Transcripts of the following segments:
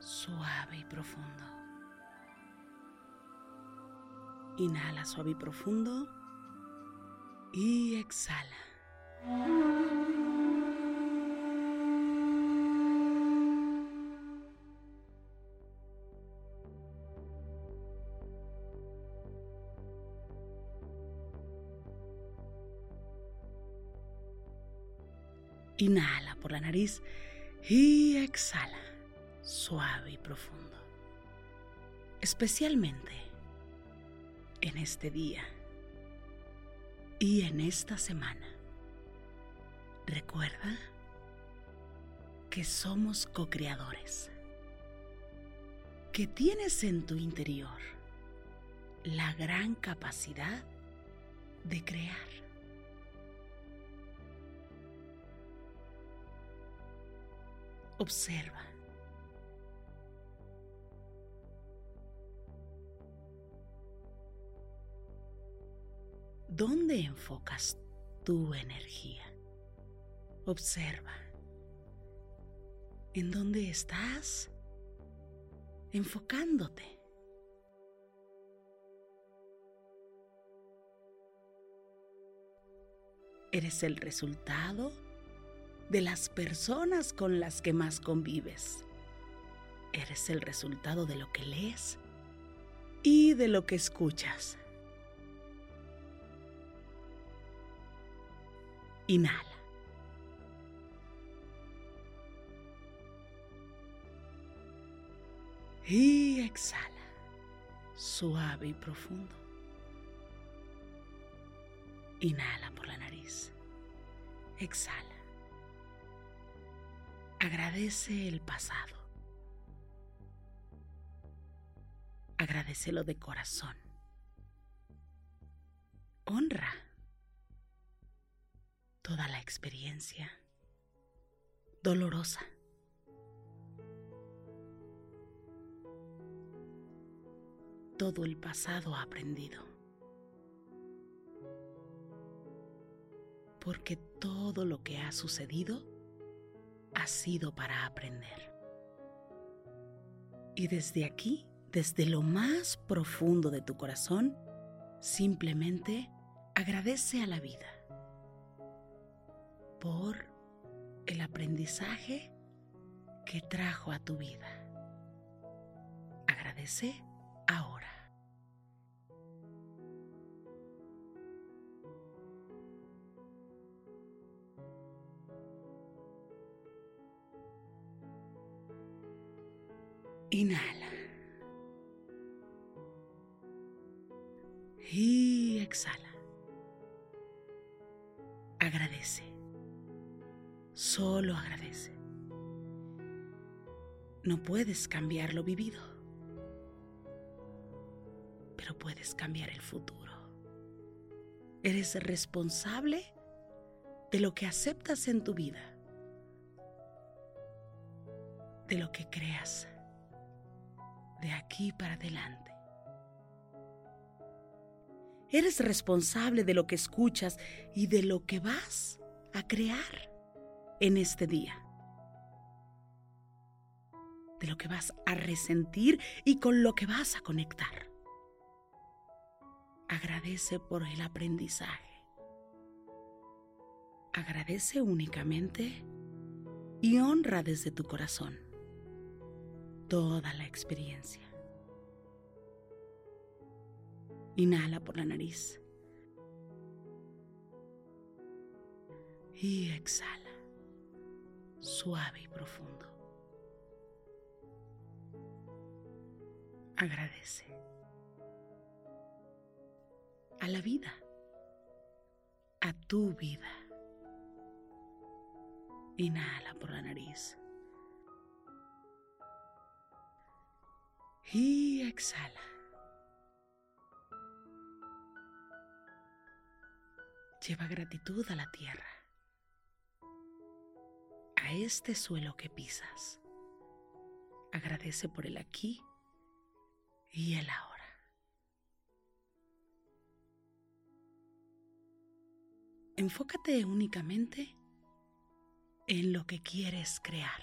suave y profundo. Inhala suave y profundo. Y exhala. Inhala por la nariz y exhala, suave y profundo. Especialmente en este día y en esta semana. Recuerda que somos co-creadores, que tienes en tu interior la gran capacidad de crear. Observa. ¿Dónde enfocas tu energía? Observa. ¿En dónde estás enfocándote? Eres el resultado de las personas con las que más convives. Eres el resultado de lo que lees y de lo que escuchas. Inhala. Y exhala, suave y profundo. Inhala por la nariz. Exhala. Agradece el pasado. Agradecelo de corazón. Honra experiencia dolorosa. Todo el pasado aprendido. Porque todo lo que ha sucedido ha sido para aprender. Y desde aquí, desde lo más profundo de tu corazón, simplemente agradece a la vida por el aprendizaje que trajo a tu vida. Agradece ahora. Inhala. Y exhala. Agradece. Solo agradece. No puedes cambiar lo vivido, pero puedes cambiar el futuro. Eres responsable de lo que aceptas en tu vida, de lo que creas de aquí para adelante. Eres responsable de lo que escuchas y de lo que vas a crear en este día de lo que vas a resentir y con lo que vas a conectar. Agradece por el aprendizaje. Agradece únicamente y honra desde tu corazón toda la experiencia. Inhala por la nariz. Y exhala, suave y profundo. agradece a la vida, a tu vida. Inhala por la nariz. Y exhala. Lleva gratitud a la tierra, este suelo que pisas. Agradece por el aquí y el ahora. Enfócate únicamente en lo que quieres crear.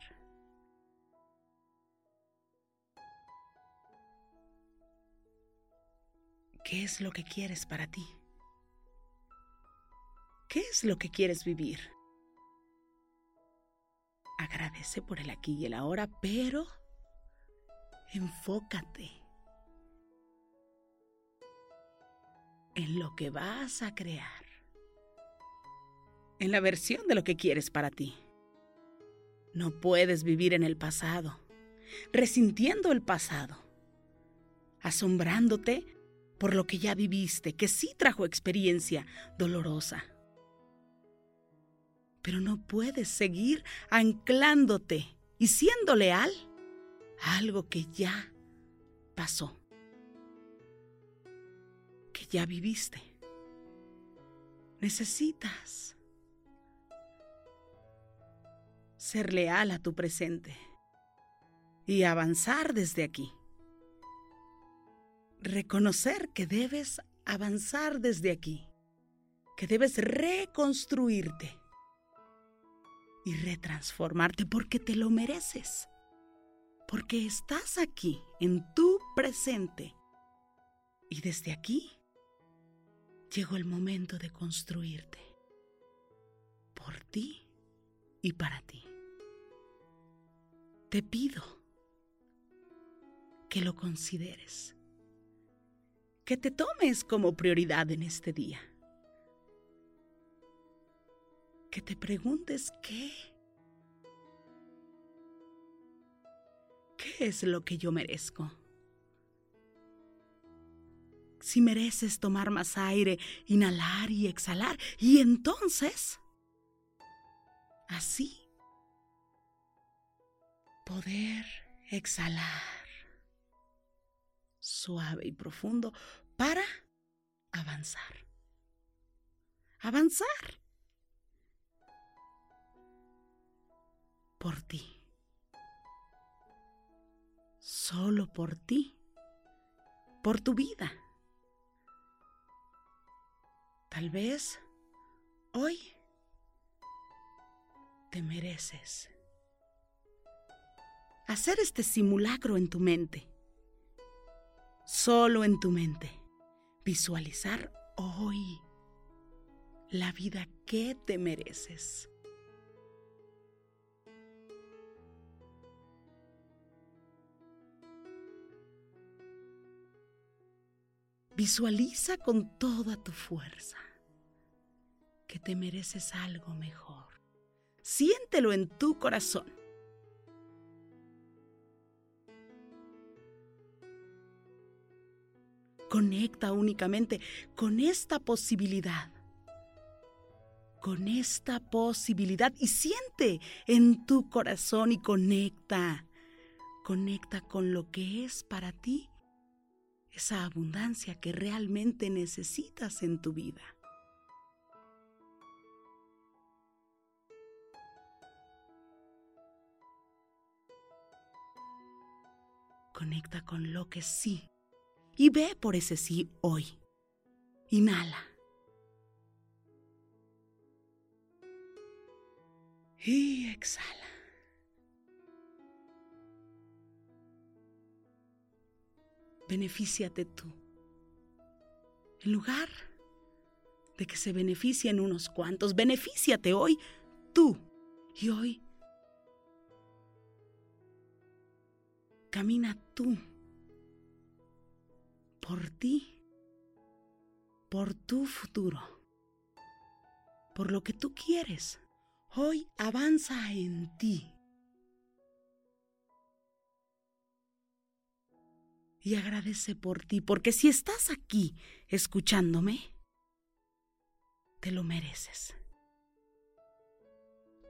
¿Qué es lo que quieres para ti? ¿Qué es lo que quieres vivir? Agradece por el aquí y el ahora, pero enfócate en lo que vas a crear, en la versión de lo que quieres para ti. No puedes vivir en el pasado, resintiendo el pasado, asombrándote por lo que ya viviste, que sí trajo experiencia dolorosa. Pero no puedes seguir anclándote y siendo leal a algo que ya pasó ya viviste. Necesitas ser leal a tu presente y avanzar desde aquí. Reconocer que debes avanzar desde aquí, que debes reconstruirte y retransformarte porque te lo mereces, porque estás aquí en tu presente. Y desde aquí llegó el momento de construirte. Por ti y para ti. Te pido que lo consideres, que te tomes como prioridad en este día, que te preguntes qué, qué es lo que yo merezco si mereces tomar más aire, inhalar y exhalar. Y entonces, así, poder exhalar suave y profundo para avanzar. Avanzar por ti. Solo por ti. Por tu vida. Tal vez hoy te mereces hacer este simulacro en tu mente, solo en tu mente, visualizar hoy la vida que te mereces. Visualiza con toda tu fuerza que te mereces algo mejor. Siéntelo en tu corazón. Conecta únicamente con esta posibilidad. Con esta posibilidad y siente en tu corazón y conecta. Conecta con lo que es para ti esa abundancia que realmente necesitas en tu vida. Conecta con lo que sí y ve por ese sí hoy. Inhala. Y exhala. Benefíciate tú. En lugar de que se beneficien unos cuantos, benefíciate hoy tú. Y hoy camina tú por ti, por tu futuro, por lo que tú quieres. Hoy avanza en ti. Y agradece por ti, porque si estás aquí escuchándome, te lo mereces.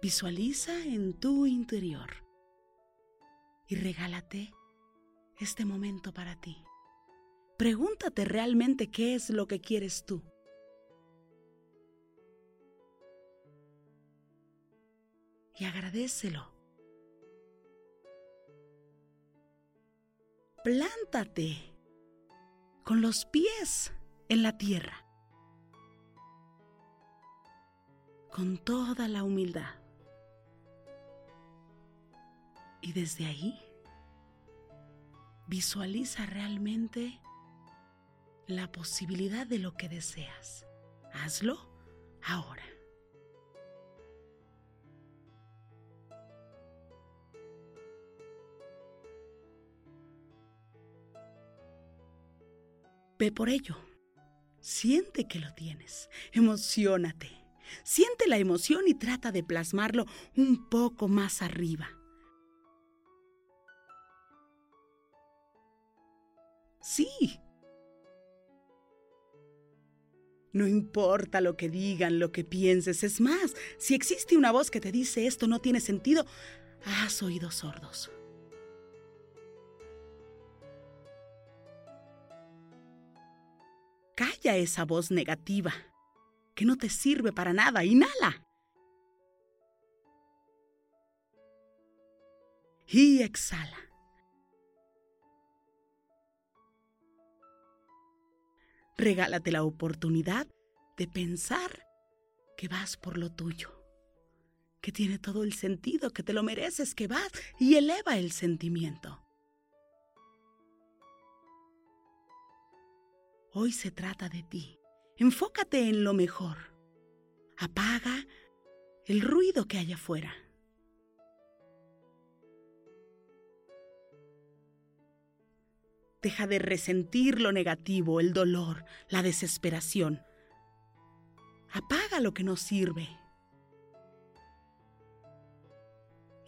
Visualiza en tu interior y regálate este momento para ti. Pregúntate realmente qué es lo que quieres tú. Y agradecelo. Plántate con los pies en la tierra. Con toda la humildad. Y desde ahí, visualiza realmente la posibilidad de lo que deseas. Hazlo ahora. Por ello. Siente que lo tienes. Emocionate. Siente la emoción y trata de plasmarlo un poco más arriba. Sí, No importa lo que digan, lo que pienses. Es más, si existe una voz que te dice esto no tiene sentido, has oídos sordos. Calla esa voz negativa, que no te sirve para nada. Inhala. Y exhala. regálate la oportunidad de pensar que vas por lo tuyo, que tiene todo el sentido, que te lo mereces, que vas y eleva el sentimiento. Hoy se trata de ti. Enfócate en lo mejor. Apaga el ruido que hay afuera. Deja de resentir lo negativo, el dolor, la desesperación. Apaga lo que no sirve.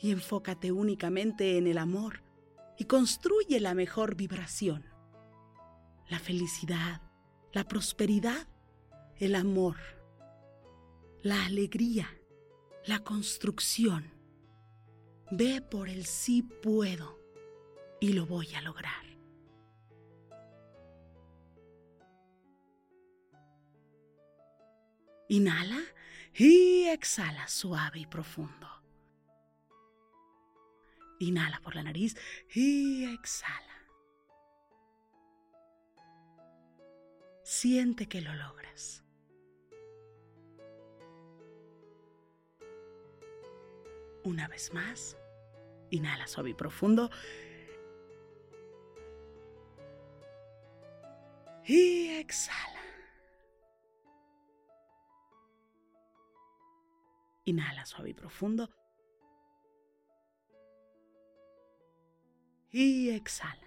Y enfócate únicamente en el amor y construye la mejor vibración. La felicidad, la prosperidad, el amor, la alegría, la construcción. Ve por el sí puedo y lo voy a lograr. Inhala y exhala suave y profundo. Inhala por la nariz y exhala. Siente que lo logras. Una vez más, inhala suave y profundo. Y exhala. Inhala suave y profundo. Y exhala.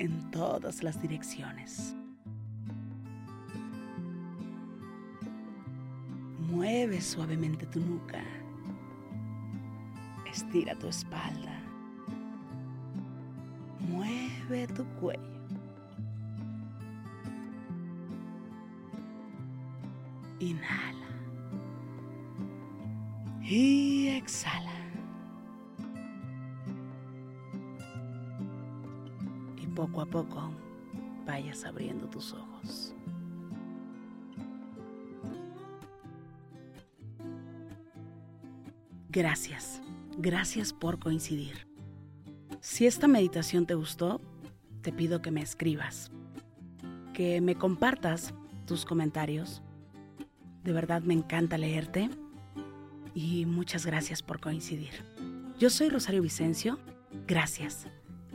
en todas las direcciones. Mueve suavemente tu nuca. Estira tu espalda. Mueve tu cuello. Inhala. Y exhala. Poco a poco vayas abriendo tus ojos. Gracias, gracias por coincidir. Si esta meditación te gustó, te pido que me escribas, que me compartas tus comentarios. De verdad me encanta leerte y muchas gracias por coincidir. Yo soy Rosario Vicencio. Gracias,